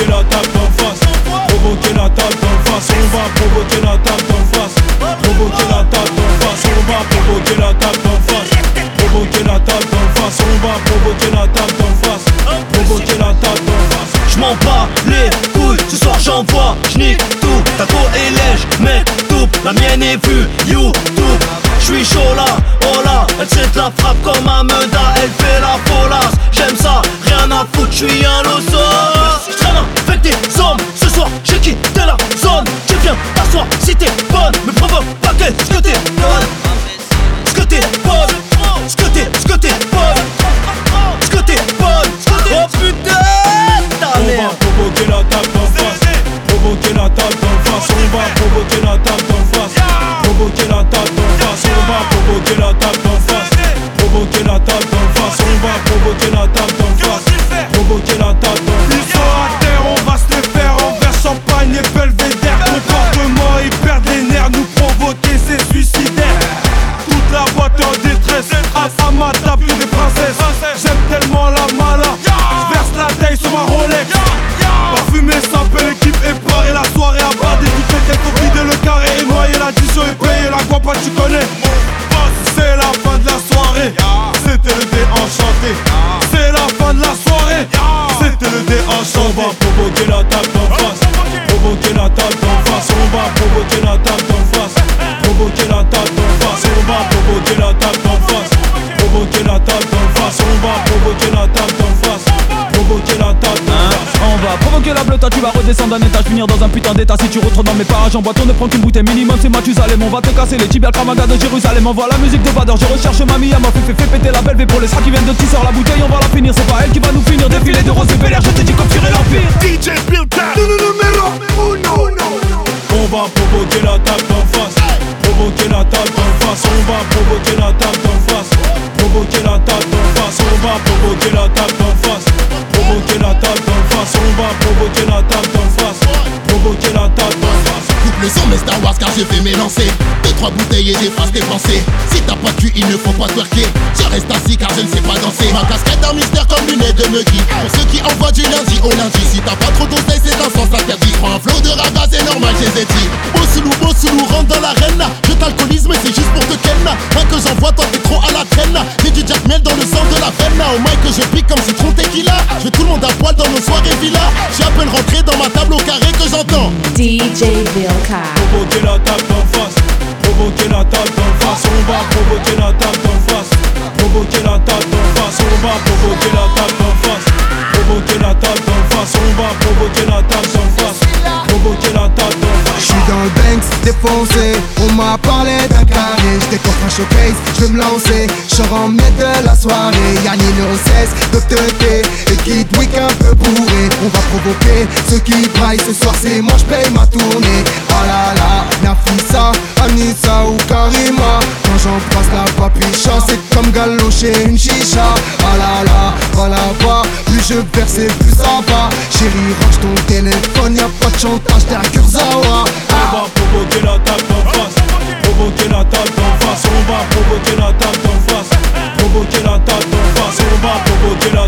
provoquer l'attaque d'en face. Provoquer l'attaque d'en face. On va provoquer l'attaque d'en face. Provoquer l'attaque d'en face. On va provoquer l'attaque d'en face. Provoquer l'attaque d'en face. On va provoquer l'attaque d'en face. Provoquer l'attaque d'en face. Je m'en bats les couilles, ce soir j'envoie, j'nique tout Ta go est lèche, mec tout. La mienne est vue, YouTube. J'suis chaud là, oh là. Elle sait la frappe comme un meda Elle fait la folasse, j'aime ça Rien à foutre, j'suis un loso la zone. Tu viens t'asseoir si t'es bonne. Me provoque pas que ce que provoquer l'attaque d'en face. Provoquer d'en face. On va provoquer l'attaque d'en face. Provoquer l'attaque d'en face. On va provoquer l'attaque d'en face. Provoquer l'attaque d'en face. On va provoquer l'attaque d'en face. Provoquer l'attaque d'en Hein face On va provoquer la bleuta, tu vas redescendre d'un étage, finir dans un putain d'état. Si tu retournes dans mes parages en boîte, on ne prend qu'une bouteille minimum, c'est Mathusalem On va te casser les tibias, Kramaga de Jérusalem. Envoie la musique de Bader, je recherche mamie, m'a fait, fait, péter la belle V pour les sras qui viennent de tisseur La bouteille, on va la finir, c'est pas elle qui va nous finir. Défilé de rose et provoquer l'attaque d'en face. Provoquer l'attaque d'en face. Coupe le son mais Star Wars car j'ai fait mes lancers Deux trois bouteilles et des phrases dépensées. Si t'as pas de cul il ne faut pas twerker. Je reste assis car je ne sais pas danser. Ma casquette d'un mystère comme lunettes de Muggy Pour ceux qui envoient du lundi au lundi. Si t'as pas trop d'oseille c'est un sens interdit. Prends un flow de raga c'est normal je les ai dit. Bossoulou Bossoulou rentre dans l'arène. Je t'alcoolise mais c'est juste pour te ken. Que j'envoie au carré que j'entends DJ Vilka. Provoquer défoncé. On m'a parlé d'un carré J'décoffre un showcase, j'veux me lancer J'sors en de la soirée. Y'a ni no cesse de teter Et Kid Week un peu bourré. On va provoquer ceux qui braillent Ce soir c'est moi j'paye ma tournée. Ah là là, Nafisa, Anissa ou Karima. Quand j'embrasse la papicha C'est comme galocher une chicha. Ah là là, va là-bas Plus je et plus ça va Chérie range ton téléphone Y'a pas de chantage, à Kurzawa On